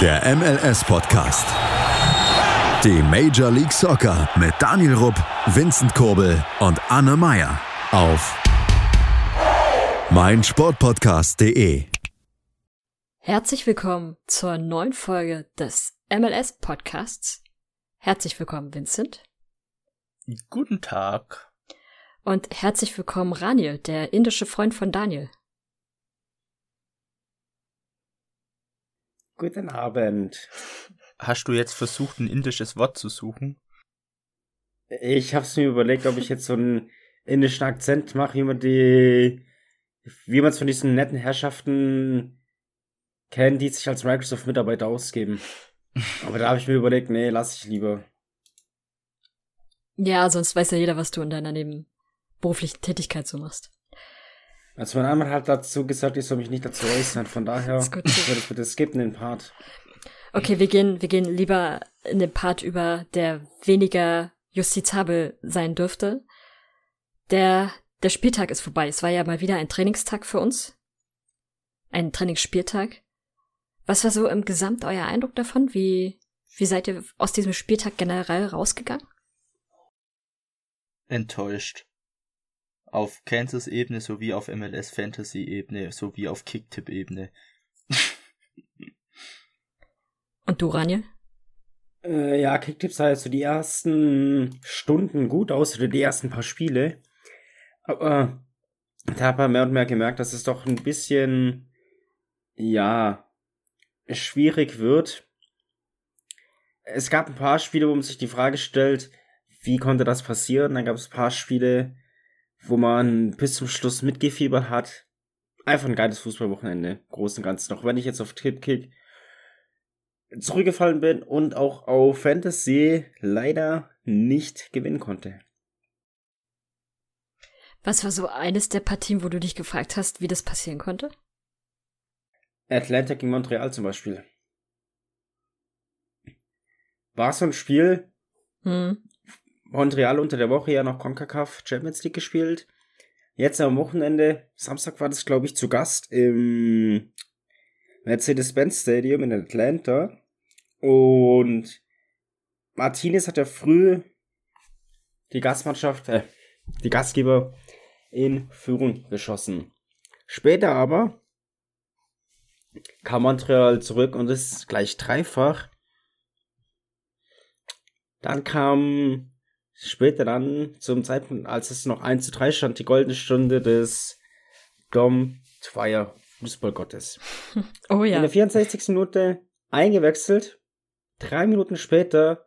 Der MLS-Podcast. Die Major League Soccer mit Daniel Rupp, Vincent Kurbel und Anne Meyer auf meinsportpodcast.de. Herzlich willkommen zur neuen Folge des MLS-Podcasts. Herzlich willkommen, Vincent. Guten Tag. Und herzlich willkommen, Raniel, der indische Freund von Daniel. Guten Abend. Hast du jetzt versucht, ein indisches Wort zu suchen? Ich hab's mir überlegt, ob ich jetzt so einen indischen Akzent mache, wie man die, wie man es von diesen netten Herrschaften kennt, die sich als Microsoft-Mitarbeiter ausgeben. Aber da habe ich mir überlegt, nee, lass ich lieber. Ja, sonst weiß ja jeder, was du in deiner nebenberuflichen Tätigkeit so machst. Also mein Anwalt hat dazu gesagt, ich soll mich nicht dazu äußern. Von daher würde ich bitte skippen den Part. Okay, wir gehen, wir gehen lieber in den Part über, der weniger justizabel sein dürfte. Der, der Spieltag ist vorbei. Es war ja mal wieder ein Trainingstag für uns. Ein Trainingsspieltag. Was war so im Gesamt euer Eindruck davon? Wie, wie seid ihr aus diesem Spieltag generell rausgegangen? Enttäuscht. Auf Kansas-Ebene sowie auf MLS-Fantasy-Ebene sowie auf Kicktipp-Ebene. Und du, Raniel? Äh, ja, Kicktipps sah jetzt so die ersten Stunden gut aus, oder die ersten paar Spiele. Aber da hat man mehr und mehr gemerkt, dass es doch ein bisschen, ja, schwierig wird. Es gab ein paar Spiele, wo man sich die Frage stellt, wie konnte das passieren? Dann gab es ein paar Spiele, wo man bis zum Schluss mitgefiebert hat. Einfach ein geiles Fußballwochenende, großen und ganzen. Auch wenn ich jetzt auf Tipkick zurückgefallen bin und auch auf Fantasy leider nicht gewinnen konnte. Was war so eines der Partien, wo du dich gefragt hast, wie das passieren konnte? Atlanta gegen Montreal zum Beispiel. War so ein Spiel, Hm. Montreal unter der Woche ja noch CONCACAF Champions League gespielt. Jetzt am Wochenende, Samstag war das, glaube ich, zu Gast im Mercedes-Benz Stadium in Atlanta. Und Martinez hat ja früh die Gastmannschaft, äh, die Gastgeber in Führung geschossen. Später aber kam Montreal zurück und ist gleich dreifach. Dann kam später dann zum Zeitpunkt, als es noch 1 zu 3 stand, die goldene Stunde des Dom Zweier Fußballgottes. Oh In ja. der 64. Minute eingewechselt. Drei Minuten später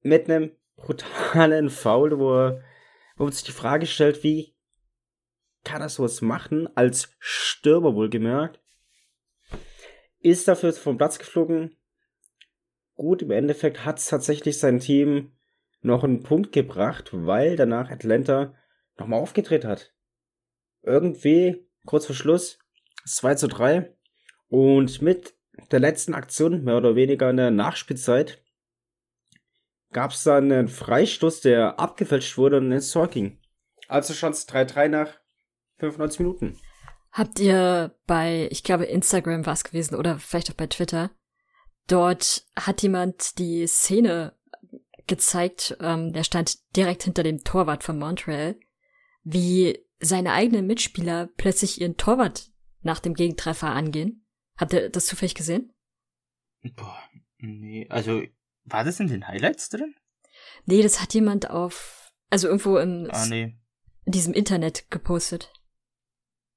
mit einem brutalen Foul, wo, er, wo man sich die Frage stellt, wie kann er sowas machen, als Stürmer wohlgemerkt. Ist dafür vom Platz geflogen. Gut, im Endeffekt hat es tatsächlich sein Team noch einen Punkt gebracht, weil danach Atlanta nochmal aufgedreht hat. Irgendwie, kurz vor Schluss, 2 zu 3. Und mit der letzten Aktion, mehr oder weniger in der Nachspielzeit, gab es dann einen Freistoß, der abgefälscht wurde und ins Tor ging. Also schon 3-3 nach 95 Minuten. Habt ihr bei, ich glaube, Instagram war es gewesen oder vielleicht auch bei Twitter, dort hat jemand die Szene gezeigt, ähm, der stand direkt hinter dem Torwart von Montreal, wie seine eigenen Mitspieler plötzlich ihren Torwart nach dem Gegentreffer angehen. Habt ihr das zufällig gesehen? Boah, nee, also, war das in den Highlights drin? Nee, das hat jemand auf, also irgendwo im, Ah, nee. in diesem Internet gepostet.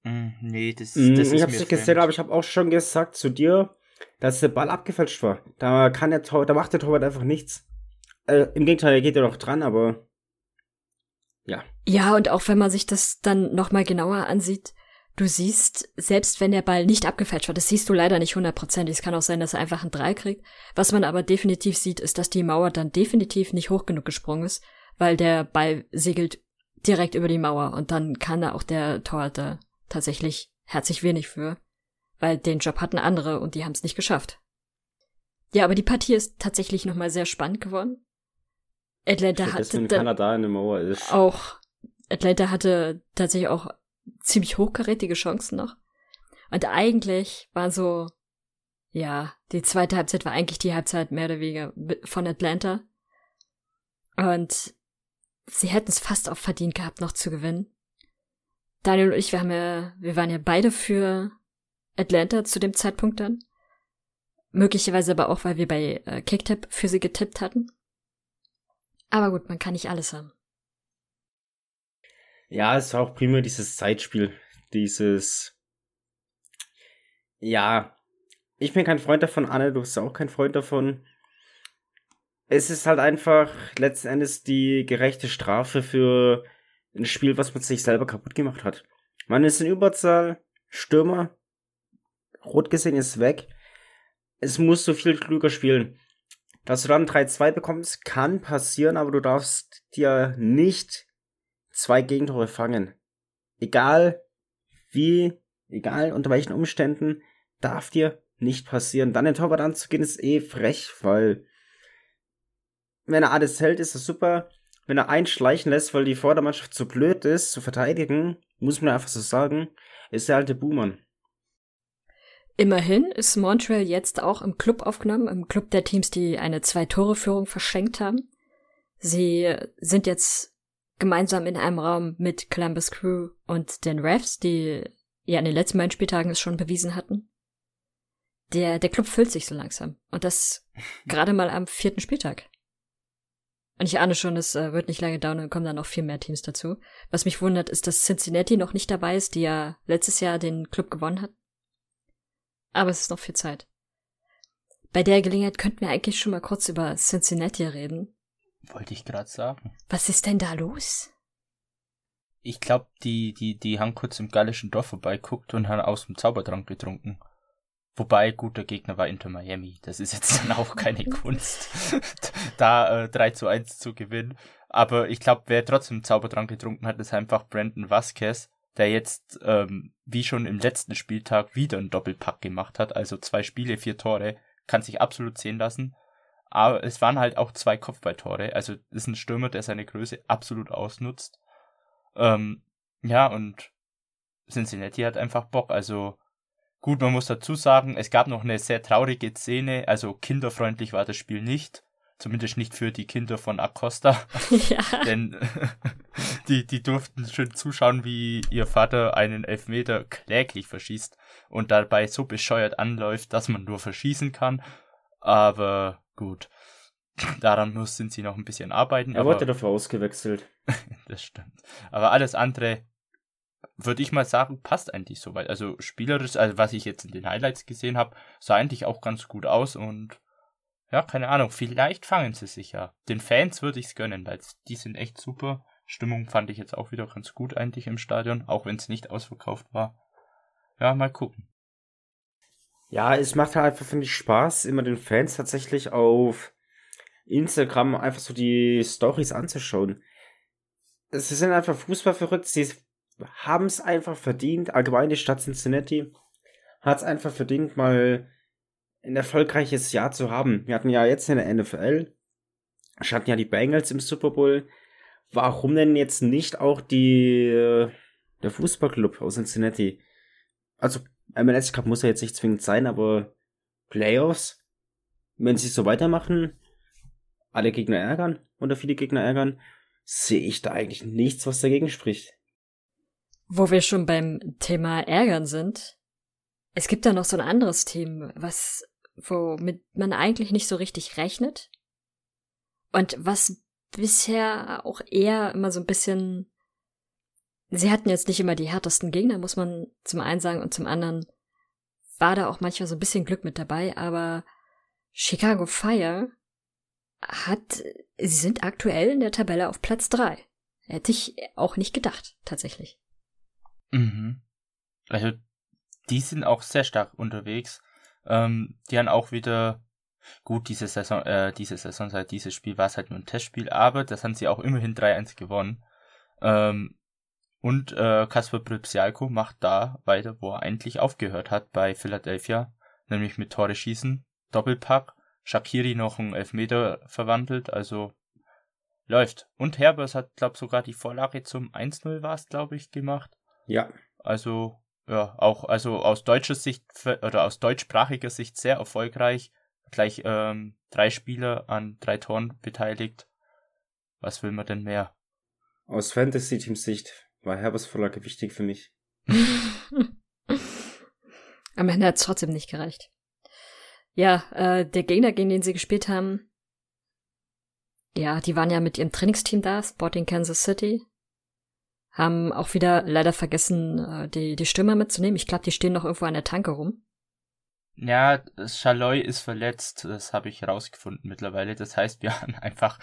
Hm, nee, das, Mm, das ist ich hab's mir nicht fremd. gesehen, aber ich habe auch schon gesagt zu dir, dass der Ball abgefälscht war. Da kann der Tor, da macht der Torwart einfach nichts. Äh, Im Gegenteil, er geht ja noch dran, aber ja. Ja, und auch wenn man sich das dann nochmal genauer ansieht, du siehst, selbst wenn der Ball nicht abgefälscht wird, das siehst du leider nicht hundertprozentig. Es kann auch sein, dass er einfach ein Drei kriegt. Was man aber definitiv sieht, ist, dass die Mauer dann definitiv nicht hoch genug gesprungen ist, weil der Ball segelt direkt über die Mauer und dann kann da auch der Torhüter tatsächlich herzlich wenig für, weil den Job hatten andere und die haben es nicht geschafft. Ja, aber die Partie ist tatsächlich nochmal sehr spannend geworden. Atlanta hatte dann Kanada eine Mauer ist. auch Atlanta hatte tatsächlich auch ziemlich hochkarätige Chancen noch. Und eigentlich war so ja, die zweite Halbzeit war eigentlich die Halbzeit mehr oder weniger von Atlanta. Und sie hätten es fast auch verdient gehabt, noch zu gewinnen. Daniel und ich, wir haben ja, wir waren ja beide für Atlanta zu dem Zeitpunkt dann. Möglicherweise aber auch, weil wir bei äh, Kicktip für sie getippt hatten. Aber gut, man kann nicht alles haben. Ja, es war auch prima dieses Zeitspiel. Dieses. Ja. Ich bin kein Freund davon, Anne, du bist auch kein Freund davon. Es ist halt einfach letzten Endes die gerechte Strafe für ein Spiel, was man sich selber kaputt gemacht hat. Man ist in Überzahl, Stürmer, rot gesehen ist weg. Es muss so viel klüger spielen. Dass du dann 3-2 bekommst, kann passieren, aber du darfst dir nicht zwei Gegentore fangen. Egal wie, egal unter welchen Umständen, darf dir nicht passieren. Dann den Torwart anzugehen, ist eh frech, weil wenn er alles hält, ist das super. Wenn er einschleichen lässt, weil die Vordermannschaft zu blöd ist, zu verteidigen, muss man einfach so sagen, ist der alte Boomer. Immerhin ist Montreal jetzt auch im Club aufgenommen, im Club der Teams, die eine Zwei-Tore-Führung verschenkt haben. Sie sind jetzt gemeinsam in einem Raum mit Columbus Crew und den Refs, die ja in den letzten beiden Spieltagen es schon bewiesen hatten. Der, der Club füllt sich so langsam. Und das gerade mal am vierten Spieltag. Und ich ahne schon, es äh, wird nicht lange dauern und kommen dann noch viel mehr Teams dazu. Was mich wundert, ist, dass Cincinnati noch nicht dabei ist, die ja letztes Jahr den Club gewonnen hat. Aber es ist noch viel Zeit. Bei der Gelegenheit könnten wir eigentlich schon mal kurz über Cincinnati reden. Wollte ich gerade sagen. Was ist denn da los? Ich glaube, die, die, die haben kurz im gallischen Dorf vorbeiguckt und haben aus dem Zaubertrank getrunken. Wobei, guter Gegner war Inter Miami. Das ist jetzt dann auch keine Kunst, da äh, 3 zu 1 zu gewinnen. Aber ich glaube, wer trotzdem Zaubertrank getrunken hat, ist einfach Brandon Vasquez, der jetzt, ähm, wie schon im letzten Spieltag, wieder einen Doppelpack gemacht hat. Also zwei Spiele, vier Tore. Kann sich absolut sehen lassen. Aber es waren halt auch zwei Kopfballtore. Also ist ein Stürmer, der seine Größe absolut ausnutzt. Ähm, ja, und Cincinnati hat einfach Bock. Also gut, man muss dazu sagen, es gab noch eine sehr traurige Szene. Also kinderfreundlich war das Spiel nicht. Zumindest nicht für die Kinder von Acosta. Ja. Denn die, die durften schön zuschauen, wie ihr Vater einen Elfmeter kläglich verschießt und dabei so bescheuert anläuft, dass man nur verschießen kann. Aber gut. Daran müssen sie noch ein bisschen arbeiten. Er wurde dafür ausgewechselt. das stimmt. Aber alles andere, würde ich mal sagen, passt eigentlich soweit. Also spielerisch, also was ich jetzt in den Highlights gesehen habe, sah eigentlich auch ganz gut aus und ja, keine Ahnung, vielleicht fangen sie sich ja. Den Fans würde ich es gönnen, weil die sind echt super. Stimmung fand ich jetzt auch wieder ganz gut eigentlich im Stadion, auch wenn es nicht ausverkauft war. Ja, mal gucken. Ja, es macht halt einfach, finde ich, Spaß, immer den Fans tatsächlich auf Instagram einfach so die Stories anzuschauen. Sie sind einfach Fußball verrückt, sie haben es einfach verdient, allgemein die Stadt Cincinnati hat es einfach verdient, mal ein erfolgreiches Jahr zu haben. Wir hatten ja jetzt in der NFL, hatten ja die Bengals im Super Bowl. Warum denn jetzt nicht auch die äh, der Fußballclub aus Cincinnati? Also MLS Cup muss ja jetzt nicht zwingend sein, aber Playoffs, wenn sie so weitermachen, alle Gegner ärgern oder viele Gegner ärgern, sehe ich da eigentlich nichts, was dagegen spricht. Wo wir schon beim Thema Ärgern sind, es gibt da noch so ein anderes Team, was womit man eigentlich nicht so richtig rechnet. Und was bisher auch eher immer so ein bisschen. Sie hatten jetzt nicht immer die härtesten Gegner, muss man zum einen sagen, und zum anderen war da auch manchmal so ein bisschen Glück mit dabei, aber Chicago Fire hat, sie sind aktuell in der Tabelle auf Platz drei. Hätte ich auch nicht gedacht, tatsächlich. Mhm. Also, die sind auch sehr stark unterwegs. Ähm, die haben auch wieder, gut, diese Saison, äh, diese Saison, seit dieses Spiel war es halt nur ein Testspiel, aber das haben sie auch immerhin 3-1 gewonnen. Ähm, und äh, Kasper Pripsialko macht da weiter, wo er eigentlich aufgehört hat bei Philadelphia, nämlich mit Tore schießen, Doppelpack, Shakiri noch einen Elfmeter verwandelt, also läuft. Und Herbers hat, glaub sogar die Vorlage zum 1-0 war es, glaube ich, gemacht. Ja. Also ja, auch also aus deutscher Sicht oder aus deutschsprachiger Sicht sehr erfolgreich. Gleich ähm, drei Spieler an drei Toren beteiligt. Was will man denn mehr? Aus Fantasy-Team-Sicht war Herbers Vorlage wichtig für mich. Am Ende hat es trotzdem nicht gereicht. Ja, äh, der Gegner, gegen den sie gespielt haben, ja, die waren ja mit ihrem Trainingsteam da, Sporting Kansas City. Haben auch wieder leider vergessen, äh, die, die Stürmer mitzunehmen. Ich glaube, die stehen noch irgendwo an der Tanke rum. Ja, Chaloy ist verletzt, das habe ich herausgefunden mittlerweile. Das heißt, wir haben einfach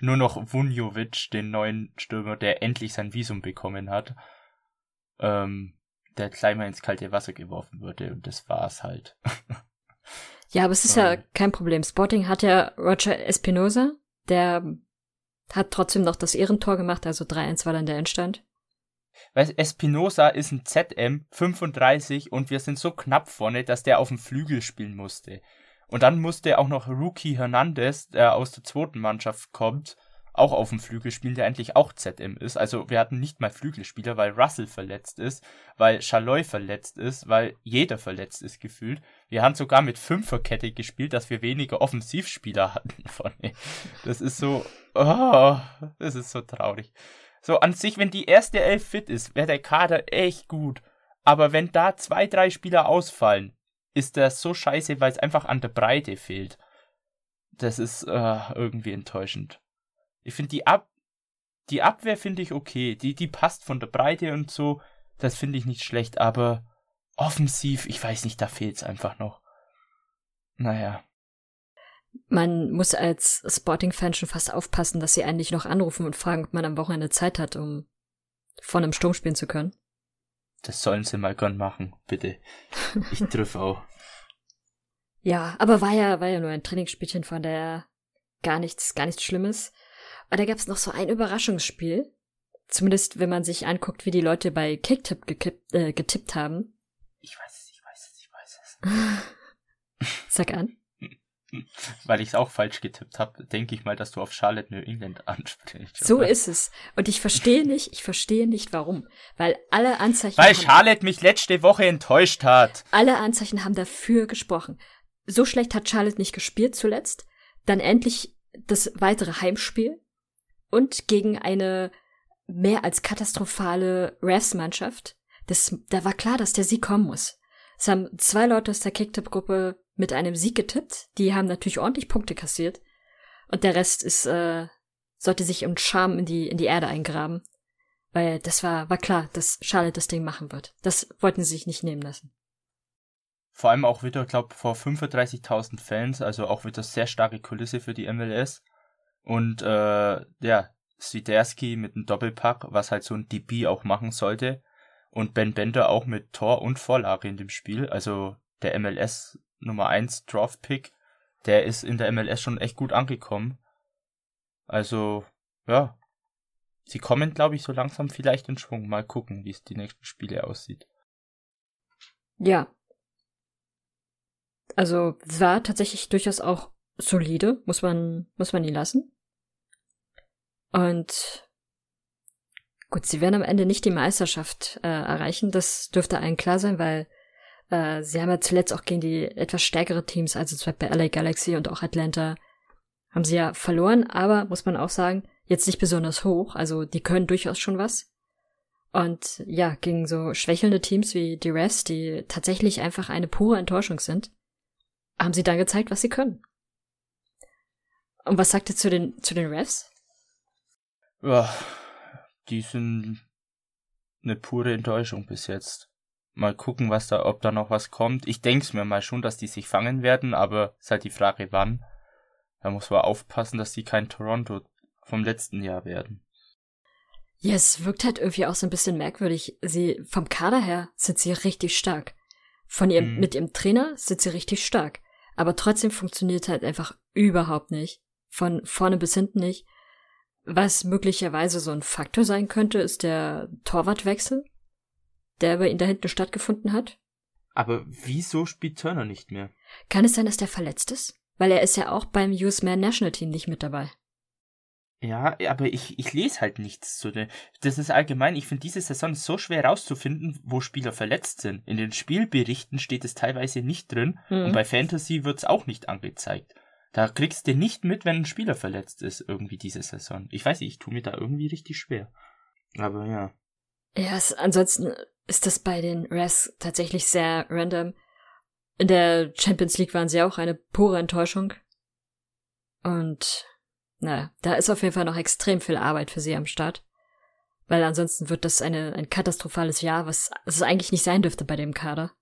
nur noch Vunjovic, den neuen Stürmer, der endlich sein Visum bekommen hat. Ähm, der gleich mal ins kalte Wasser geworfen wurde und das war's halt. ja, aber es ist ja kein Problem. Sporting hat ja Roger Espinosa, der hat trotzdem noch das Ehrentor gemacht, also 3-1 war dann der Endstand. Weil Espinosa ist ein ZM 35 und wir sind so knapp vorne, dass der auf dem Flügel spielen musste. Und dann musste auch noch Rookie Hernandez, der aus der zweiten Mannschaft kommt, auch auf dem Flügel spielen, der eigentlich auch ZM ist. Also wir hatten nicht mal Flügelspieler, weil Russell verletzt ist, weil Chaloy verletzt ist, weil jeder verletzt ist gefühlt. Wir haben sogar mit Fünferkette gespielt, dass wir weniger Offensivspieler hatten vorne. Das ist so, oh, das ist so traurig. So an sich, wenn die erste Elf fit ist, wäre der Kader echt gut. Aber wenn da zwei, drei Spieler ausfallen, ist das so scheiße, weil es einfach an der Breite fehlt. Das ist äh, irgendwie enttäuschend. Ich finde die Ab die Abwehr finde ich okay, die die passt von der Breite und so, das finde ich nicht schlecht, aber offensiv, ich weiß nicht, da fehlt es einfach noch. Naja. Man muss als Sporting-Fan schon fast aufpassen, dass sie eigentlich noch anrufen und fragen, ob man am Wochenende Zeit hat, um von einem Sturm spielen zu können. Das sollen sie mal gern machen, bitte. Ich triff auch. Ja, aber war ja, war ja nur ein Trainingsspielchen, von der gar nichts, gar nichts Schlimmes. Aber da gab es noch so ein Überraschungsspiel. Zumindest, wenn man sich anguckt, wie die Leute bei Kicktip gekippt, äh, getippt haben. Ich weiß es, ich weiß es, ich weiß es. Sag an. Weil ich es auch falsch getippt habe, denke ich mal, dass du auf Charlotte New England ansprichst. So ist es. Und ich verstehe nicht, ich verstehe nicht warum. Weil alle Anzeichen. Weil Charlotte mich letzte Woche enttäuscht hat. Alle Anzeichen haben dafür gesprochen. So schlecht hat Charlotte nicht gespielt zuletzt. Dann endlich das weitere Heimspiel und gegen eine mehr als katastrophale Refs-Mannschaft. Das, da war klar, dass der Sieg kommen muss. Es haben zwei Leute aus der Kicktip-Gruppe mit einem Sieg getippt. Die haben natürlich ordentlich Punkte kassiert. Und der Rest ist, äh, sollte sich im Charme in die, in die Erde eingraben. Weil das war, war klar, dass Charlotte das Ding machen wird. Das wollten sie sich nicht nehmen lassen. Vor allem auch wieder, glaube vor 35.000 Fans, also auch wieder sehr starke Kulisse für die MLS. Und äh, ja, Swiderski mit einem Doppelpack, was halt so ein DB auch machen sollte. Und Ben Bender auch mit Tor und Vorlage in dem Spiel. Also der MLS Nummer 1 Draft Pick, der ist in der MLS schon echt gut angekommen. Also, ja. Sie kommen, glaube ich, so langsam vielleicht in Schwung. Mal gucken, wie es die nächsten Spiele aussieht. Ja. Also, war tatsächlich durchaus auch solide, muss man, muss man ihn lassen. Und gut, sie werden am Ende nicht die Meisterschaft äh, erreichen. Das dürfte allen klar sein, weil äh, sie haben ja zuletzt auch gegen die etwas stärkere Teams, also zum Beispiel LA Galaxy und auch Atlanta, haben sie ja verloren, aber muss man auch sagen, jetzt nicht besonders hoch. Also die können durchaus schon was. Und ja, gegen so schwächelnde Teams wie die Rest, die tatsächlich einfach eine pure Enttäuschung sind, haben sie dann gezeigt, was sie können. Und was sagt ihr zu den, zu den Refs? Ja, die sind eine pure Enttäuschung bis jetzt. Mal gucken, was da, ob da noch was kommt. Ich denke mir mal schon, dass die sich fangen werden, aber ist halt die Frage, wann. Da muss man aufpassen, dass die kein Toronto vom letzten Jahr werden. Ja, es wirkt halt irgendwie auch so ein bisschen merkwürdig. Sie, vom Kader her sind sie richtig stark. Von ihrem, mhm. mit ihrem Trainer sind sie richtig stark. Aber trotzdem funktioniert halt einfach überhaupt nicht. Von vorne bis hinten nicht. Was möglicherweise so ein Faktor sein könnte, ist der Torwartwechsel, der bei ihnen da hinten stattgefunden hat. Aber wieso spielt Turner nicht mehr? Kann es sein, dass der verletzt ist? Weil er ist ja auch beim US Man National Team nicht mit dabei. Ja, aber ich, ich lese halt nichts zu den. Das ist allgemein, ich finde diese Saison so schwer rauszufinden, wo Spieler verletzt sind. In den Spielberichten steht es teilweise nicht drin mhm. und bei Fantasy wird es auch nicht angezeigt. Da kriegst du nicht mit, wenn ein Spieler verletzt ist, irgendwie diese Saison. Ich weiß nicht, ich tue mir da irgendwie richtig schwer. Aber ja. Ja, es, ansonsten ist das bei den Res tatsächlich sehr random. In der Champions League waren sie auch eine pure Enttäuschung. Und naja, da ist auf jeden Fall noch extrem viel Arbeit für sie am Start. Weil ansonsten wird das eine, ein katastrophales Jahr, was es eigentlich nicht sein dürfte bei dem Kader.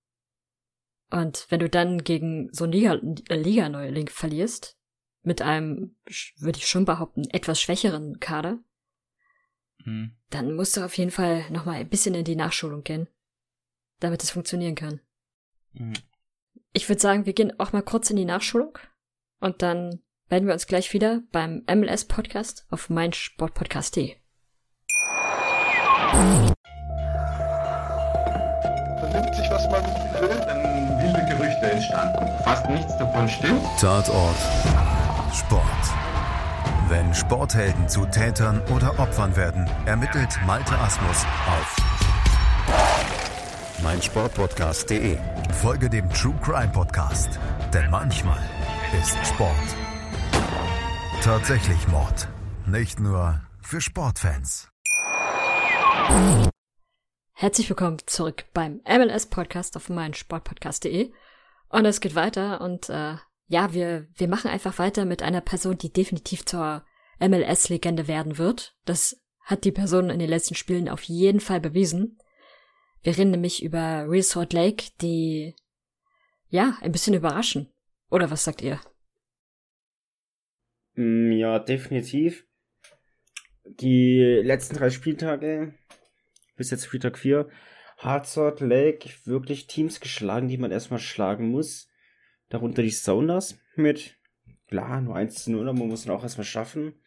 Und wenn du dann gegen so einen Liga, äh, Liga-Neuling verlierst, mit einem, würde ich schon behaupten, etwas schwächeren Kader, mhm. dann musst du auf jeden Fall nochmal ein bisschen in die Nachschulung gehen, damit es funktionieren kann. Mhm. Ich würde sagen, wir gehen auch mal kurz in die Nachschulung und dann melden wir uns gleich wieder beim MLS-Podcast auf meinsportpodcast.de. Vernimmt sich, was man will, dann wilde Gerüchte entstanden. Fast nichts davon stimmt. Tatort. Sport. Wenn Sporthelden zu Tätern oder Opfern werden, ermittelt Malte Asmus auf meinsportpodcast.de. Folge dem True Crime Podcast, denn manchmal ist Sport tatsächlich Mord. Nicht nur für Sportfans. Herzlich willkommen zurück beim MLS Podcast auf meinsportpodcast.de. Und es geht weiter und äh, ja, wir, wir machen einfach weiter mit einer Person, die definitiv zur MLS-Legende werden wird. Das hat die Person in den letzten Spielen auf jeden Fall bewiesen. Wir reden nämlich über Real Salt Lake, die ja ein bisschen überraschen. Oder was sagt ihr? Mm, ja, definitiv. Die letzten drei Spieltage, bis jetzt Spieltag 4, Hardsort Lake wirklich Teams geschlagen, die man erstmal schlagen muss. Darunter die Sounders mit, klar, nur 1 zu 0, aber man muss ihn auch erstmal schaffen.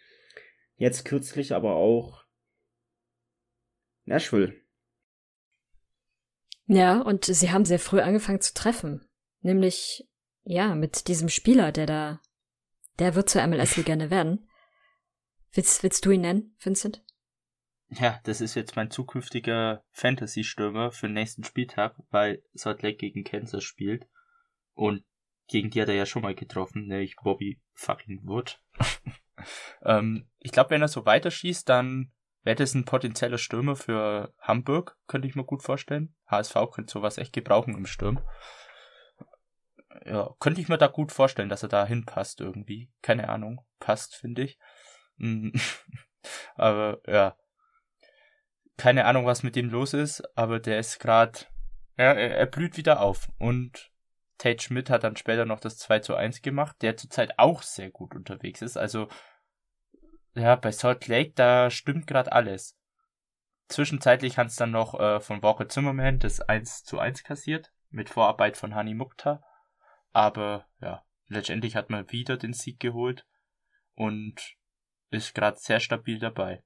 Jetzt kürzlich aber auch Nashville. Ja, und sie haben sehr früh angefangen zu treffen. Nämlich, ja, mit diesem Spieler, der da, der wird zur MLS-Legende werden. Willst, willst du ihn nennen, Vincent? Ja, das ist jetzt mein zukünftiger Fantasy-Stürmer für den nächsten Spieltag, weil Salt Lake gegen Kansas spielt. Und gegen die hat er ja schon mal getroffen, nämlich Bobby fucking Wood. ähm, ich glaube, wenn er so weiterschießt, dann wäre das ein potenzieller Stürmer für Hamburg, könnte ich mir gut vorstellen. HSV könnte sowas echt gebrauchen im Sturm. Ja, könnte ich mir da gut vorstellen, dass er da hinpasst irgendwie. Keine Ahnung. Passt, finde ich. Mm. aber ja. Keine Ahnung, was mit ihm los ist, aber der ist gerade. Ja, er, er blüht wieder auf. Und Tate Schmidt hat dann später noch das 2 zu 1 gemacht, der zurzeit auch sehr gut unterwegs ist. Also ja, bei Salt Lake, da stimmt gerade alles. Zwischenzeitlich hat es dann noch äh, von Walker Zimmerman das 1 zu 1 kassiert, mit Vorarbeit von Hani Mukta. Aber ja, letztendlich hat man wieder den Sieg geholt und ist gerade sehr stabil dabei.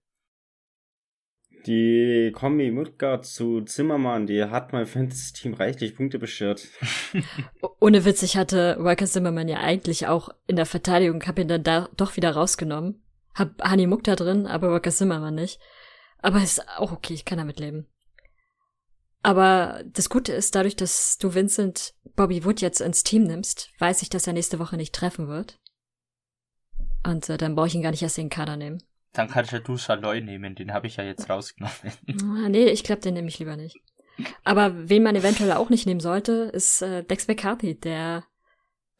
Die Kombi Mutgard zu Zimmermann, die hat mein Fantasy-Team reichlich Punkte beschert. Ohne Witz, ich hatte Walker Zimmermann ja eigentlich auch in der Verteidigung, hab ihn dann da doch wieder rausgenommen. Hab Hani Mukta drin, aber Walker Zimmermann nicht. Aber ist auch okay, ich kann damit leben. Aber das Gute ist, dadurch, dass du Vincent Bobby Wood jetzt ins Team nimmst, weiß ich, dass er nächste Woche nicht treffen wird. Und äh, dann brauche ich ihn gar nicht erst in den Kader nehmen. Dann kannst ja du Saloy nehmen, den habe ich ja jetzt rausgenommen. Ah, nee, ich glaube, den nehme ich lieber nicht. Aber wen man eventuell auch nicht nehmen sollte, ist äh, Dex McCarthy, der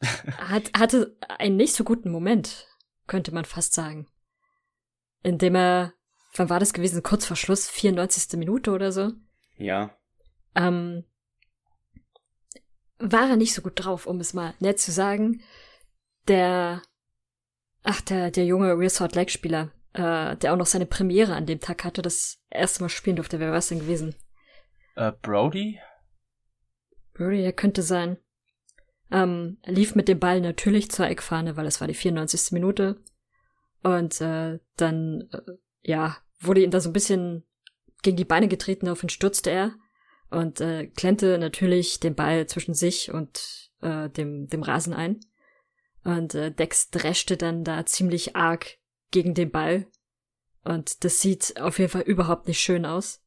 hat, hatte einen nicht so guten Moment, könnte man fast sagen indem er, wann war das gewesen? Kurz vor Schluss, 94. Minute oder so? Ja. Ähm, war er nicht so gut drauf, um es mal nett zu sagen. Der, ach, der, der junge Real Salt Lake Spieler, äh, der auch noch seine Premiere an dem Tag hatte, das erste Mal spielen durfte. Wer war es denn gewesen? Äh, Brody? Brody, er könnte sein. Ähm, lief mit dem Ball natürlich zur Eckfahne, weil es war die 94. Minute. Und äh, dann, äh, ja, wurde ihm da so ein bisschen gegen die Beine getreten, auf ihn stürzte er und äh, klemmte natürlich den Ball zwischen sich und äh, dem, dem Rasen ein. Und äh, Dex dreschte dann da ziemlich arg gegen den Ball. Und das sieht auf jeden Fall überhaupt nicht schön aus.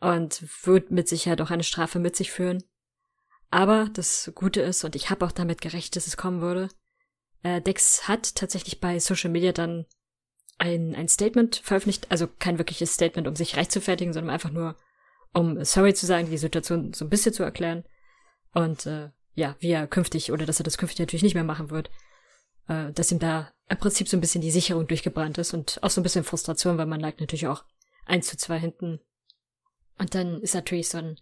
Und wird mit Sicherheit auch eine Strafe mit sich führen. Aber das Gute ist, und ich habe auch damit gerechnet, dass es kommen würde, äh, Dex hat tatsächlich bei Social Media dann ein, ein Statement veröffentlicht, also kein wirkliches Statement, um sich rechtfertigen, sondern einfach nur, um sorry zu sagen, die Situation so ein bisschen zu erklären. Und äh, ja, wie er künftig, oder dass er das künftig natürlich nicht mehr machen wird, äh, dass ihm da im Prinzip so ein bisschen die Sicherung durchgebrannt ist und auch so ein bisschen Frustration, weil man lag natürlich auch eins zu zwei hinten. Und dann ist natürlich so ein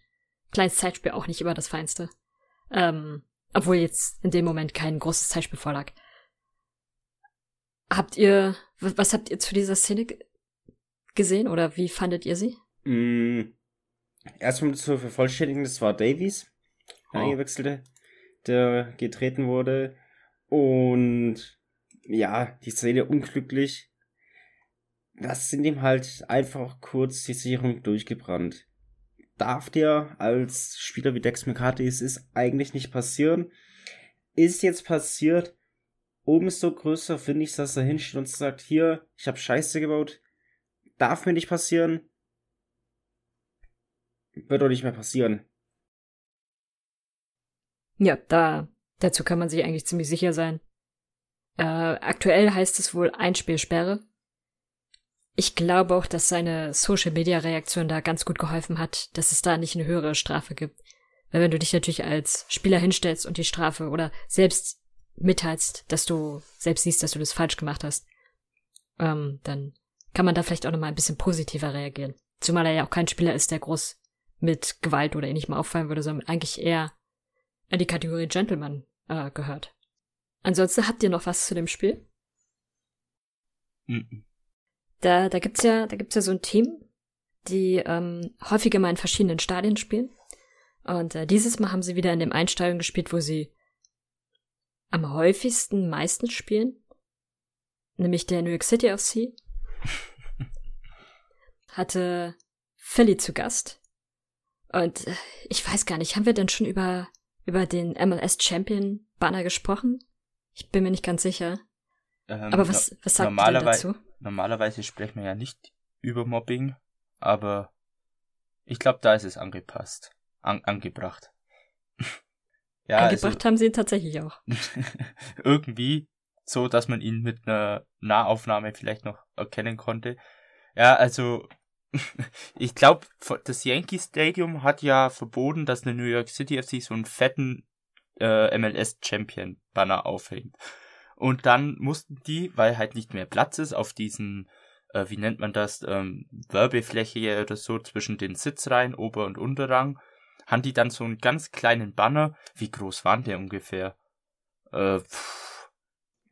kleines Zeitspiel auch nicht immer das Feinste. Ähm, obwohl jetzt in dem Moment kein großes Zeitspiel vorlag. Habt ihr, was habt ihr zu dieser Szene gesehen oder wie fandet ihr sie? Mm, erstmal zu vervollständigen, das war Davies, der oh. eingewechselte, der getreten wurde. Und ja, die Szene unglücklich. Das sind ihm halt einfach kurz die Sicherung durchgebrannt. Darf dir als Spieler wie Dex McCarthy es ist eigentlich nicht passieren. Ist jetzt passiert, umso größer finde ich, dass er hinsteht und sagt, hier, ich habe Scheiße gebaut, darf mir nicht passieren, wird doch nicht mehr passieren. Ja, da, dazu kann man sich eigentlich ziemlich sicher sein. Äh, aktuell heißt es wohl Einspielsperre. Ich glaube auch, dass seine Social-Media-Reaktion da ganz gut geholfen hat, dass es da nicht eine höhere Strafe gibt. Weil wenn du dich natürlich als Spieler hinstellst und die Strafe oder selbst mitteilst, dass du selbst siehst, dass du das falsch gemacht hast, ähm, dann kann man da vielleicht auch nochmal ein bisschen positiver reagieren. Zumal er ja auch kein Spieler ist, der groß mit Gewalt oder ähnlichem auffallen würde, sondern eigentlich eher in die Kategorie Gentleman äh, gehört. Ansonsten habt ihr noch was zu dem Spiel? Mhm. Da, da gibt's ja, da gibt's ja so ein Team, die ähm, häufiger mal in verschiedenen Stadien spielen. Und äh, dieses Mal haben sie wieder in dem Einstadion gespielt, wo sie am häufigsten meistens spielen, nämlich der New York City FC, hatte Philly zu Gast. Und äh, ich weiß gar nicht, haben wir denn schon über, über den MLS Champion Banner gesprochen? Ich bin mir nicht ganz sicher. Ähm, aber was, was sagt ihr dazu? Normalerweise sprechen wir ja nicht über Mobbing, aber ich glaube, da ist es angepasst, an, angebracht. Ja, Angebracht also, haben sie ihn tatsächlich auch. irgendwie so, dass man ihn mit einer Nahaufnahme vielleicht noch erkennen konnte. Ja, also ich glaube, das Yankee Stadium hat ja verboten, dass eine New York City FC so einen fetten äh, MLS Champion Banner aufhängt. Und dann mussten die, weil halt nicht mehr Platz ist, auf diesen, äh, wie nennt man das, ähm, Werbefläche oder so zwischen den Sitzreihen, Ober- und Unterrang, haben die dann so einen ganz kleinen Banner. Wie groß waren der ungefähr? Äh, pff,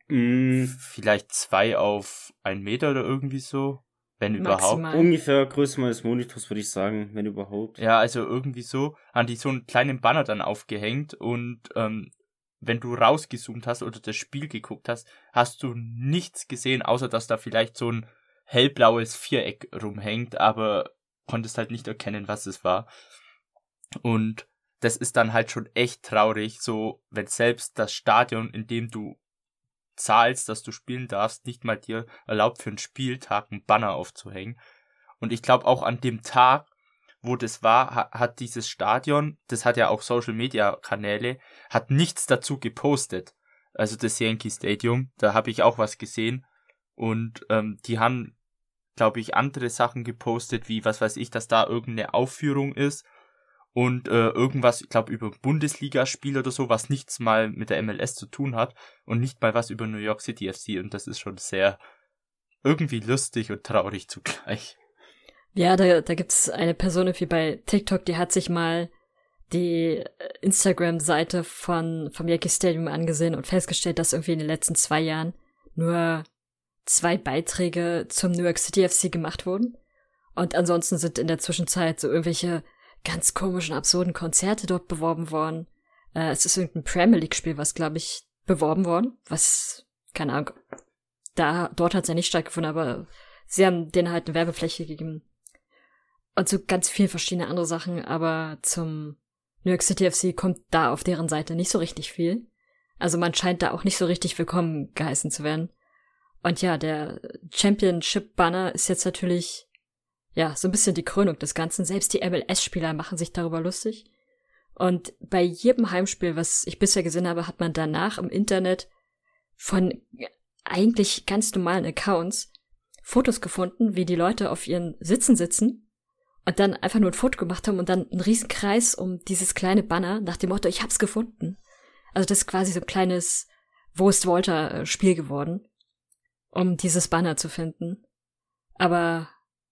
mm. Vielleicht zwei auf ein Meter oder irgendwie so. Wenn Maximal. überhaupt. Ungefähr Größe meines Monitors, würde ich sagen, wenn überhaupt. Ja, also irgendwie so, haben die so einen kleinen Banner dann aufgehängt und ähm, wenn du rausgezoomt hast oder das Spiel geguckt hast, hast du nichts gesehen, außer dass da vielleicht so ein hellblaues Viereck rumhängt, aber konntest halt nicht erkennen, was es war. Und das ist dann halt schon echt traurig, so wenn selbst das Stadion, in dem du zahlst, dass du spielen darfst, nicht mal dir erlaubt für einen Spieltag einen Banner aufzuhängen. Und ich glaube auch an dem Tag, wo das war, hat dieses Stadion, das hat ja auch Social Media Kanäle, hat nichts dazu gepostet. Also das Yankee Stadium, da habe ich auch was gesehen. Und ähm, die haben, glaube ich, andere Sachen gepostet, wie was weiß ich, dass da irgendeine Aufführung ist und äh, irgendwas, ich glaube, über Bundesligaspiel oder so, was nichts mal mit der MLS zu tun hat und nicht mal was über New York City FC und das ist schon sehr irgendwie lustig und traurig zugleich. Ja, da, da gibt's eine Person wie bei TikTok, die hat sich mal die äh, Instagram-Seite von vom Yankee Stadium angesehen und festgestellt, dass irgendwie in den letzten zwei Jahren nur zwei Beiträge zum New York City FC gemacht wurden. Und ansonsten sind in der Zwischenzeit so irgendwelche ganz komischen, absurden Konzerte dort beworben worden. Äh, es ist irgendein Premier League-Spiel, was, glaube ich, beworben worden. Was, keine Ahnung. Da, dort hat es ja nicht stattgefunden, aber sie haben denen halt eine Werbefläche gegeben. Und so ganz viele verschiedene andere Sachen, aber zum New York City FC kommt da auf deren Seite nicht so richtig viel. Also man scheint da auch nicht so richtig willkommen geheißen zu werden. Und ja, der Championship-Banner ist jetzt natürlich, ja, so ein bisschen die Krönung des Ganzen. Selbst die MLS-Spieler machen sich darüber lustig. Und bei jedem Heimspiel, was ich bisher gesehen habe, hat man danach im Internet von eigentlich ganz normalen Accounts Fotos gefunden, wie die Leute auf ihren Sitzen sitzen und dann einfach nur ein Foto gemacht haben und dann einen riesen Kreis um dieses kleine Banner nach dem Motto, ich hab's gefunden. Also das ist quasi so ein kleines Wo ist Walter Spiel geworden, um dieses Banner zu finden. Aber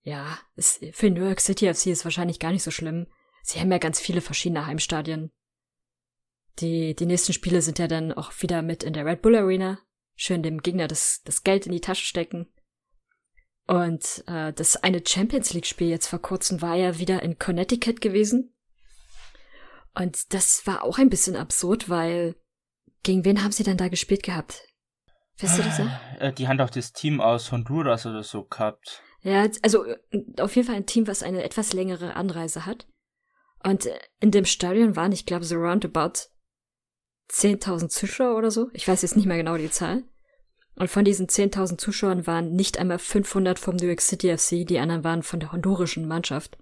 ja, es, für New York City FC ist wahrscheinlich gar nicht so schlimm. Sie haben ja ganz viele verschiedene Heimstadien. Die, die nächsten Spiele sind ja dann auch wieder mit in der Red Bull Arena. Schön dem Gegner das, das Geld in die Tasche stecken. Und äh, das eine Champions League-Spiel jetzt vor kurzem war ja wieder in Connecticut gewesen. Und das war auch ein bisschen absurd, weil gegen wen haben sie dann da gespielt gehabt? Weißt du das? Äh, Die haben doch das Team aus Honduras oder so gehabt. Ja, also äh, auf jeden Fall ein Team, was eine etwas längere Anreise hat. Und äh, in dem Stadion waren, ich glaube, so roundabout 10.000 Zuschauer oder so. Ich weiß jetzt nicht mehr genau die Zahl. Und von diesen 10.000 Zuschauern waren nicht einmal 500 vom New York City FC, die anderen waren von der hondurischen Mannschaft.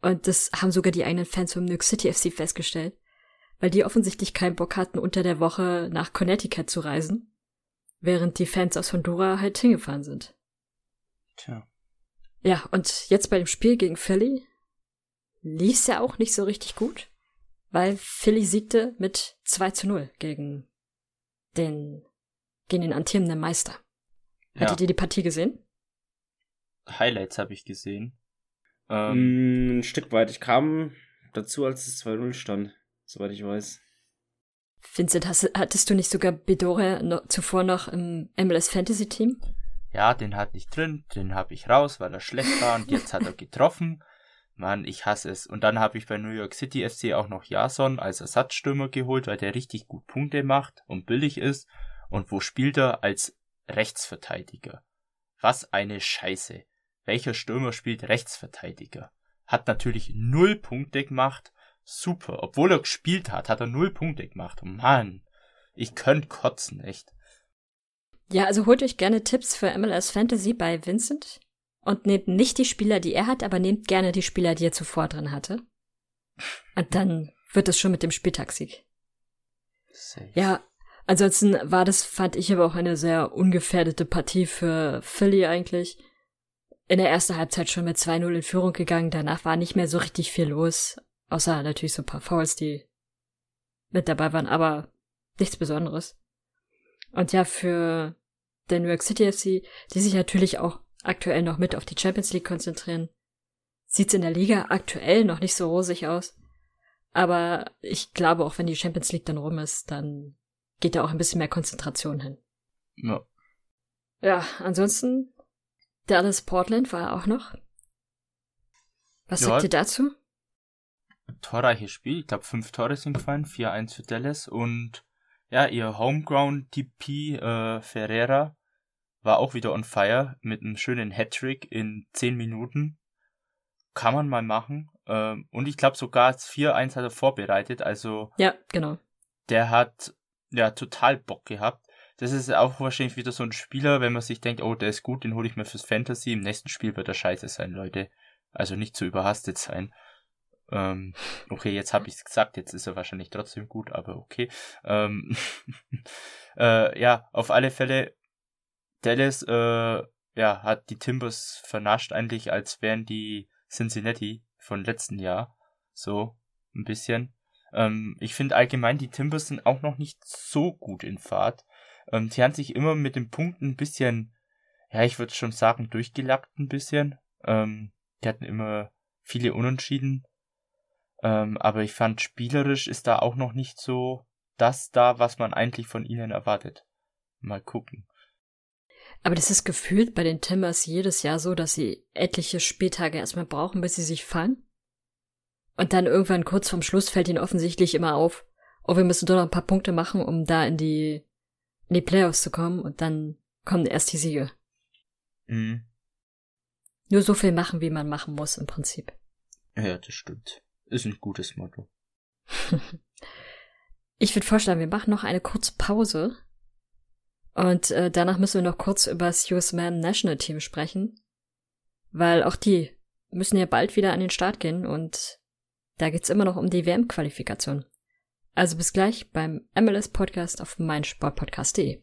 Und das haben sogar die eigenen Fans vom New York City FC festgestellt, weil die offensichtlich keinen Bock hatten, unter der Woche nach Connecticut zu reisen, während die Fans aus Honduras halt hingefahren sind. Tja. Ja, und jetzt bei dem Spiel gegen Philly lief's ja auch nicht so richtig gut, weil Philly siegte mit 2 zu 0 gegen den, gegen den amtierenden Meister. Ja. Hattet ihr die Partie gesehen? Highlights habe ich gesehen. Ähm, Mm, ein Stück weit. Ich kam dazu, als es 2-0 stand, soweit ich weiß. Vincent, hast, hattest du nicht sogar Bedore noch, zuvor noch im MLS Fantasy Team? Ja, den hatte ich drin, den habe ich raus, weil er schlecht war und jetzt hat er getroffen. Mann, ich hasse es. Und dann habe ich bei New York City FC auch noch Jason als Ersatzstürmer geholt, weil der richtig gut Punkte macht und billig ist. Und wo spielt er? Als Rechtsverteidiger. Was eine Scheiße. Welcher Stürmer spielt Rechtsverteidiger? Hat natürlich null Punkte gemacht. Super. Obwohl er gespielt hat, hat er null Punkte gemacht. Mann. Ich könnte kotzen, echt. Ja, also holt euch gerne Tipps für MLS Fantasy bei Vincent und nehmt nicht die Spieler, die er hat, aber nehmt gerne die Spieler, die er zuvor drin hatte. Und dann wird es schon mit dem Spieltagssieg. Safe. Ja, ansonsten war das, fand ich aber auch eine sehr ungefährdete Partie für Philly eigentlich. In der ersten Halbzeit schon mit 2-0 in Führung gegangen, danach war nicht mehr so richtig viel los. Außer natürlich so ein paar Fouls, die mit dabei waren, aber nichts Besonderes. Und ja, für den New York City FC, die sich natürlich auch aktuell noch mit auf die Champions League konzentrieren, sieht's in der Liga aktuell noch nicht so rosig aus. Aber ich glaube, auch wenn die Champions League dann rum ist, dann geht da auch ein bisschen mehr Konzentration hin. Ja. Ja, ansonsten, Dallas Portland war auch noch. Was Ja. sagt ihr dazu? torreiches Spiel. Ich glaube, fünf Tore sind gefallen, 4-1 für Dallas. Und ja, ihr Homeground DP äh, Ferreira war auch wieder on fire mit einem schönen Hattrick in 10 Minuten. Kann man mal machen. Ähm, und ich glaube sogar das 4-1 hat er vorbereitet. Also Ja, genau. der hat ja total Bock gehabt. Das ist auch wahrscheinlich wieder so ein Spieler, wenn man sich denkt, oh, der ist gut, den hole ich mir fürs Fantasy. Im nächsten Spiel wird er scheiße sein, Leute. Also nicht zu überhastet sein. Ähm, okay, jetzt habe ich es gesagt, jetzt ist er wahrscheinlich trotzdem gut, aber okay. Ähm, äh, ja, auf alle Fälle, Dallas äh, ja, hat die Timbers vernascht, eigentlich als wären die Cincinnati von letzten Jahr. So, ein bisschen. Ähm, ich finde allgemein, die Timbers sind auch noch nicht so gut in Fahrt. Ähm, die haben sich immer mit den Punkten ein bisschen, ja, ich würde schon sagen, durchgelackt ein bisschen. Ähm, die hatten immer viele Unentschieden. Ähm, aber ich fand, spielerisch ist da auch noch nicht so das da, was man eigentlich von ihnen erwartet. Mal gucken. Aber das ist gefühlt bei den Timbers jedes Jahr so, dass sie etliche Spieltage erstmal brauchen, bis sie sich fangen. Und dann irgendwann kurz vorm Schluss fällt ihnen offensichtlich immer auf, oh, wir müssen doch noch ein paar Punkte machen, um da in die, in die Playoffs zu kommen und dann kommen erst die Siege. Mhm. Nur so viel machen, wie man machen muss im Prinzip. Ja, das stimmt. Ist ein gutes Motto. Ich würde vorschlagen, wir machen noch eine kurze Pause. Und äh, danach müssen wir noch kurz über das US Man National Team sprechen, weil auch die müssen ja bald wieder an den Start gehen und da geht's immer noch um die WM-Qualifikation. Also bis gleich beim MLS Podcast auf meinsportpodcast.de.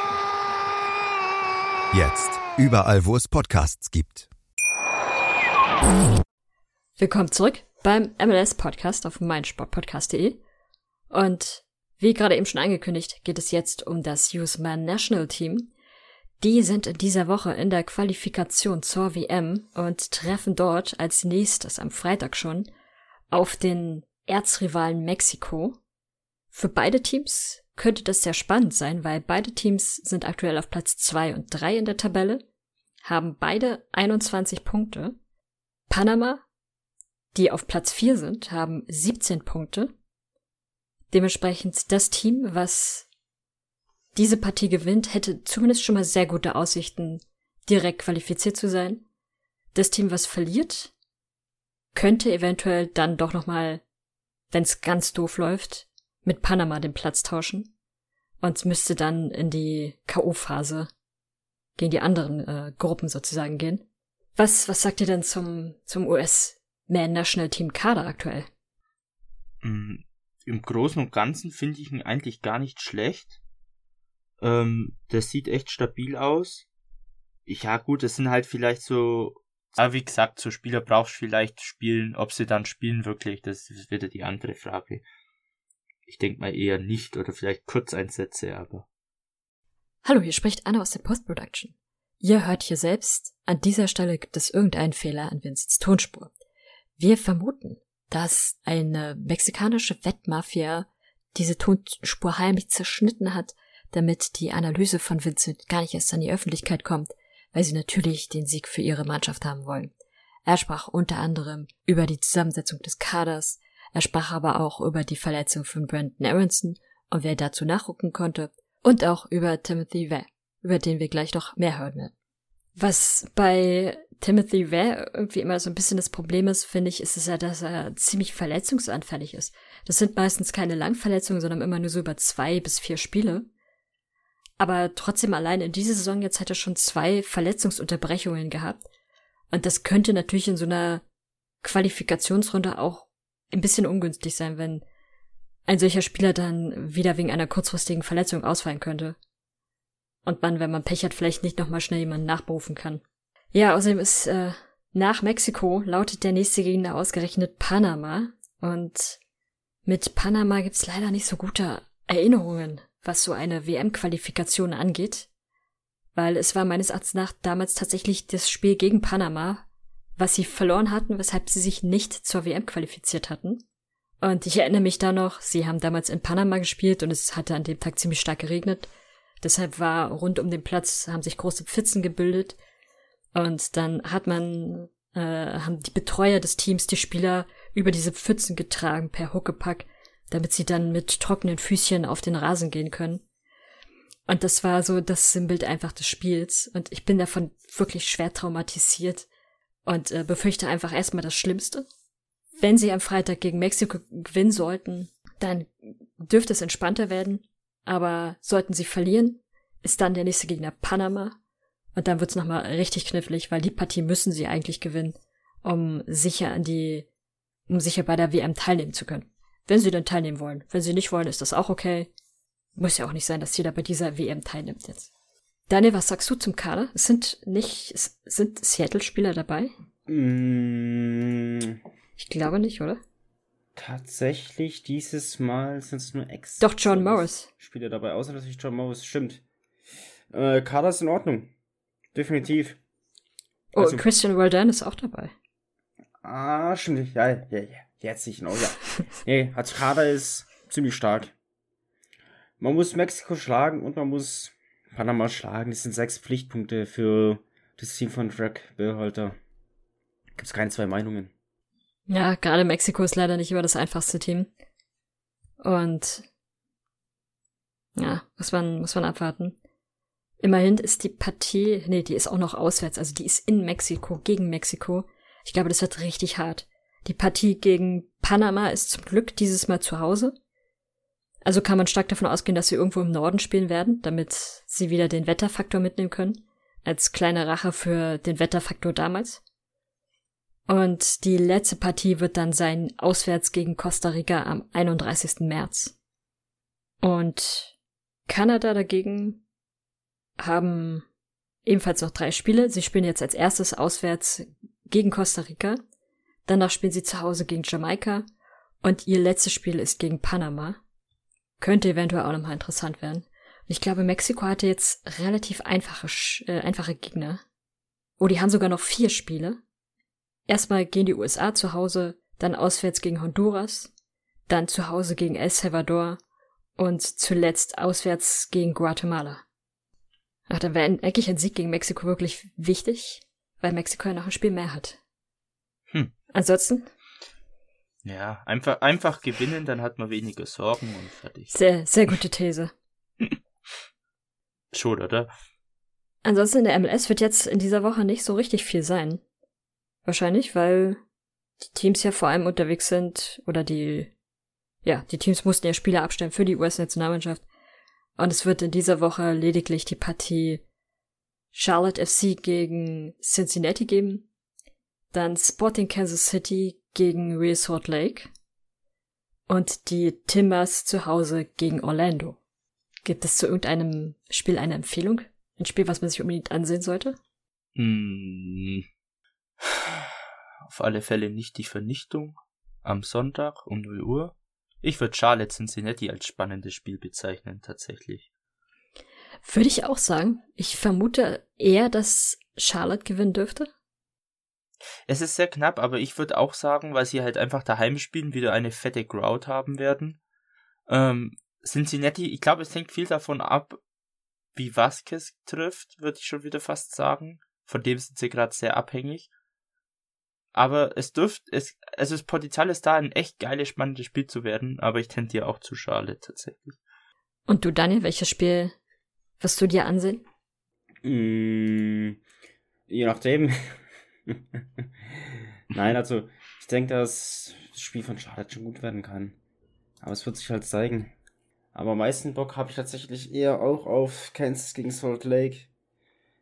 Jetzt überall, wo es Podcasts gibt. Willkommen zurück beim MLS Podcast auf meinsportpodcast.de. Und wie gerade eben schon angekündigt, geht es jetzt um das US Man National Team. Die sind in dieser Woche in der Qualifikation zur WM und treffen dort als nächstes am Freitag schon auf den Erzrivalen Mexiko. Für beide Teams könnte das sehr spannend sein, weil beide Teams sind aktuell auf Platz 2 und 3 in der Tabelle, haben beide 21 Punkte. Panama, die auf Platz 4 sind, haben 17 Punkte. Dementsprechend das Team, was diese Partie gewinnt, hätte zumindest schon mal sehr gute Aussichten, direkt qualifiziert zu sein. Das Team, was verliert, könnte eventuell dann doch nochmal, wenn es ganz doof läuft, mit Panama den Platz tauschen und müsste dann in die K.O.-Phase gegen die anderen äh, Gruppen sozusagen gehen. Was, was sagt ihr denn zum, zum US-Man National Team Kader aktuell? Mm, Im Großen und Ganzen finde ich ihn eigentlich gar nicht schlecht. Ähm, das sieht echt stabil aus. Ja, gut, es sind halt vielleicht so, aber wie gesagt, so Spieler brauchst du vielleicht spielen. Ob sie dann spielen wirklich, das ist wieder die andere Frage. Ich denke mal eher nicht oder vielleicht Kurzeinsätze, aber. Hallo, hier spricht Anna aus der Post-Production. Ihr hört hier selbst, an dieser Stelle gibt es irgendeinen Fehler an Vincents Tonspur. Wir vermuten, dass eine mexikanische Wettmafia diese Tonspur heimlich zerschnitten hat, damit die Analyse von Vincent gar nicht erst an die Öffentlichkeit kommt, weil sie natürlich den Sieg für ihre Mannschaft haben wollen. Er sprach unter anderem über die Zusammensetzung des Kaders, er sprach aber auch über die Verletzung von Brandon Aronson und wer dazu nachgucken konnte und auch über Timothy Ware, über den wir gleich noch mehr hören werden. Was bei Timothy Ware irgendwie immer so ein bisschen das Problem ist, finde ich, ist es ja, dass er ziemlich verletzungsanfällig ist. Das sind meistens keine Langverletzungen, sondern immer nur so über zwei bis vier Spiele. Aber trotzdem allein in dieser Saison jetzt hat er schon zwei Verletzungsunterbrechungen gehabt. Und das könnte natürlich in so einer Qualifikationsrunde auch ein bisschen ungünstig sein, wenn ein solcher Spieler dann wieder wegen einer kurzfristigen Verletzung ausfallen könnte. Und man, wenn man Pech hat, vielleicht nicht nochmal schnell jemanden nachberufen kann. Ja, außerdem ist äh, nach Mexiko lautet der nächste Gegner ausgerechnet Panama. Und mit Panama gibt's leider nicht so gute Erinnerungen, was so eine WM-Qualifikation angeht. Weil es war meines Erachtens nach damals tatsächlich das Spiel gegen Panama, was sie verloren hatten, weshalb sie sich nicht zur WM qualifiziert hatten. Und ich erinnere mich da noch, sie haben damals in Panama gespielt und es hatte an dem Tag ziemlich stark geregnet. Deshalb war rund um den Platz, haben sich große Pfützen gebildet. Und dann hat man, äh, haben die Betreuer des Teams die Spieler über diese Pfützen getragen per Huckepack, damit sie dann mit trockenen Füßchen auf den Rasen gehen können. Und das war so das Sinnbild einfach des Spiels. Und ich bin davon wirklich schwer traumatisiert und äh, befürchte einfach erstmal das Schlimmste. Wenn sie am Freitag gegen Mexiko gewinnen sollten, dann dürfte es entspannter werden. Aber sollten sie verlieren, ist dann der nächste Gegner Panama. Und dann wird's nochmal richtig knifflig, weil die Partie müssen sie eigentlich gewinnen, um sicher an die, um sicher bei der WM teilnehmen zu können. Wenn sie denn teilnehmen wollen. Wenn sie nicht wollen, ist das auch okay. Muss ja auch nicht sein, dass jeder bei dieser WM teilnimmt jetzt. Daniel, was sagst du zum Kader? Es sind nicht, es sind Seattle-Spieler dabei? Mm, Ich glaube nicht, oder? tatsächlich, dieses Mal sind es nur ex. Doch, John Morris. Spieler dabei, außer dass ich John Morris, stimmt. Äh, Kader ist in Ordnung. Definitiv. Oh, Also- Christian Roldan ist auch dabei. Ah, stimmt. Ja, ja, ja. Jetzt nicht genau, ja. nee, hat Kader ist ziemlich stark. man muss Mexiko schlagen und man muss Panama schlagen. Das sind sechs Pflichtpunkte für das Team von Drake Behalter. Gibt es keine zwei Meinungen. Ja, gerade Mexiko ist leider nicht immer das einfachste Team. Und ja, muss man, muss man abwarten. Immerhin ist die Partie, nee, die ist auch noch auswärts, also die ist in Mexiko, gegen Mexiko. Ich glaube, das wird richtig hart. Die Partie gegen Panama ist zum Glück dieses Mal zu Hause. Also kann man stark davon ausgehen, dass sie irgendwo im Norden spielen werden, damit sie wieder den Wetterfaktor mitnehmen können. Als kleine Rache für den Wetterfaktor damals. Und die letzte Partie wird dann sein auswärts gegen Costa Rica am 31. März. Und Kanada dagegen haben ebenfalls noch drei Spiele. Sie spielen jetzt als erstes auswärts gegen Costa Rica. Danach spielen sie zu Hause gegen Jamaika. Und ihr letztes Spiel ist gegen Panama. Könnte eventuell auch nochmal interessant werden. Und ich glaube, Mexiko hatte jetzt relativ einfache, äh, einfache Gegner. Oh, die haben sogar noch vier Spiele. Erstmal gehen die USA zu Hause, dann auswärts gegen Honduras, dann zu Hause gegen El Salvador und zuletzt auswärts gegen Guatemala. Ach, dann wäre eigentlich ein Sieg gegen Mexiko wirklich wichtig, weil Mexiko ja noch ein Spiel mehr hat. Hm. Ansonsten? Ja, einfach, einfach gewinnen, dann hat man weniger Sorgen und fertig. Sehr, sehr gute These. Schon, oder? Ansonsten in der MLS wird jetzt in dieser Woche nicht so richtig viel sein. Wahrscheinlich, weil die Teams ja vor allem unterwegs sind oder die, ja, die Teams mussten ja Spieler abstellen für die US-Nationalmannschaft. Und es wird in dieser Woche lediglich die Partie Charlotte FC gegen Cincinnati geben, dann Sporting Kansas City gegen Real Salt Lake und die Timbers zu Hause gegen Orlando. Gibt es zu irgendeinem Spiel eine Empfehlung? Ein Spiel, was man sich unbedingt ansehen sollte? Hm. Auf alle Fälle nicht die Vernichtung am Sonntag um 0 Uhr. Ich würde Charlotte Cincinnati als spannendes Spiel bezeichnen, tatsächlich. Würde ich auch sagen. Ich vermute eher, dass Charlotte gewinnen dürfte. Es ist sehr knapp, aber ich würde auch sagen, weil sie halt einfach daheim spielen, wieder eine fette Crowd haben werden. Ähm, Cincinnati, ich glaube, es hängt viel davon ab, wie Vasquez trifft, würde ich schon wieder fast sagen. Von dem sind sie gerade sehr abhängig. Aber es dürfte, es, also das Potenzial ist da, ein echt geiles, spannendes Spiel zu werden, aber ich tendiere auch zu Charlotte tatsächlich. Und du, Daniel, welches Spiel wirst du dir ansehen? Mm, je nachdem. Nein, also ich denke, dass das Spiel von Charlotte schon gut werden kann. Aber es wird sich halt zeigen. Aber am meisten Bock habe ich tatsächlich eher auch auf Kansas gegen Salt Lake.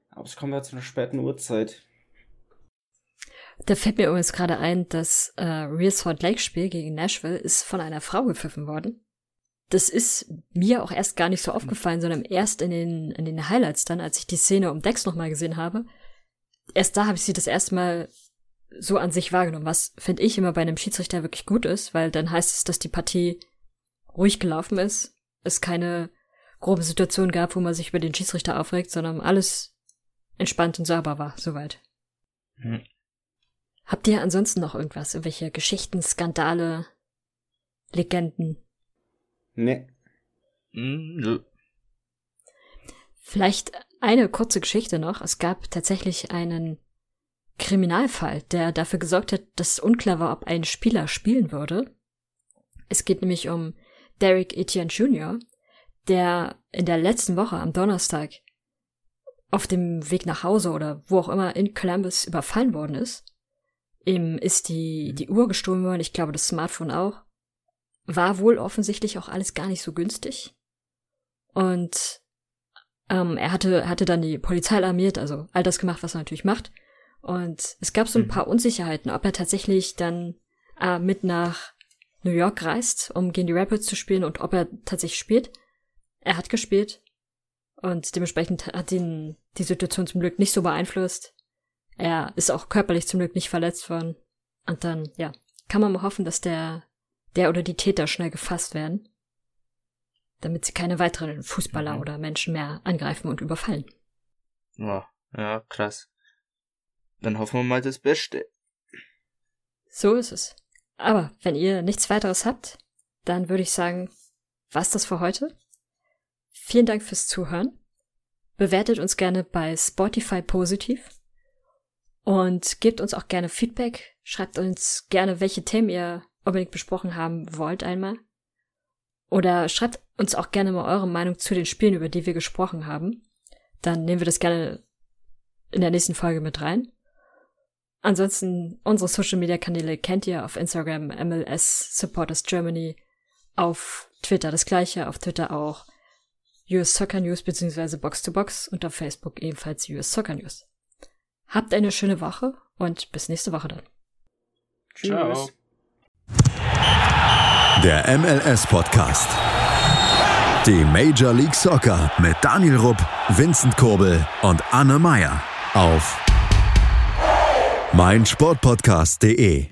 Aber es kommt ja zu einer späten Uhrzeit. Da fällt mir übrigens gerade ein, das äh, Real Salt Lake Spiel gegen Nashville ist von einer Frau gepfiffen worden. Das ist mir auch erst gar nicht so aufgefallen, sondern erst in den, in den Highlights dann, als ich die Szene um Dex nochmal gesehen habe. Erst da habe ich sie das erste Mal so an sich wahrgenommen, was finde ich immer bei einem Schiedsrichter wirklich gut ist, weil dann heißt es, dass die Partie ruhig gelaufen ist, es keine grobe Situation gab, wo man sich über den Schiedsrichter aufregt, sondern alles entspannt und sauber war, soweit. Hm. Habt ihr ansonsten noch irgendwas? Irgendwelche Geschichten, Skandale, Legenden? Nee. Hm, nö. Vielleicht eine kurze Geschichte noch. Es gab tatsächlich einen Kriminalfall, der dafür gesorgt hat, dass unklar war, ob ein Spieler spielen würde. Es geht nämlich um Derek Etienne Jr., der in der letzten Woche am Donnerstag auf dem Weg nach Hause oder wo auch immer in Columbus überfallen worden ist. Ihm ist die, die Uhr gestohlen worden, ich glaube das Smartphone auch. War wohl offensichtlich auch alles gar nicht so günstig. Und ähm, er hatte, hatte dann die Polizei alarmiert, also all das gemacht, was er natürlich macht. Und es gab so ein paar Unsicherheiten, ob er tatsächlich dann äh, mit nach New York reist, um gegen die Rapids zu spielen und ob er tatsächlich spielt. Er hat gespielt und dementsprechend hat ihn die Situation zum Glück nicht so beeinflusst. Er ist auch körperlich zum Glück nicht verletzt worden. Und dann, ja, kann man mal hoffen, dass der, der oder die Täter schnell gefasst werden, damit sie keine weiteren Fußballer Mhm. oder Menschen mehr angreifen und überfallen. Ja, ja, krass. Dann hoffen wir mal das Beste. So ist es. Aber wenn ihr nichts weiteres habt, dann würde ich sagen, was das für heute? vielen Dank fürs Zuhören. Bewertet uns gerne bei Spotify positiv und gebt uns auch gerne Feedback. Schreibt uns gerne, welche Themen ihr unbedingt besprochen haben wollt einmal. Oder schreibt uns auch gerne mal eure Meinung zu den Spielen, über die wir gesprochen haben. Dann nehmen wir das gerne in der nächsten Folge mit rein. Ansonsten unsere Social Media Kanäle kennt ihr auf Instagram MLS Supporters Germany, auf Twitter das gleiche, auf Twitter auch US Soccer News bzw. Box to Box und auf Facebook ebenfalls US Soccer News. Habt eine schöne Woche und bis nächste Woche dann. Tschüss. Der MLS Podcast. Die Major League Soccer mit Daniel Rupp, Vincent Kurbel und Anne Meyer auf meinsportpodcast.de.